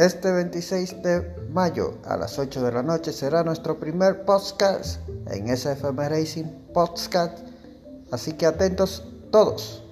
Este 26 de mayo a las 8 de la noche será nuestro primer podcast en SFM Racing Podcast. Así que atentos todos.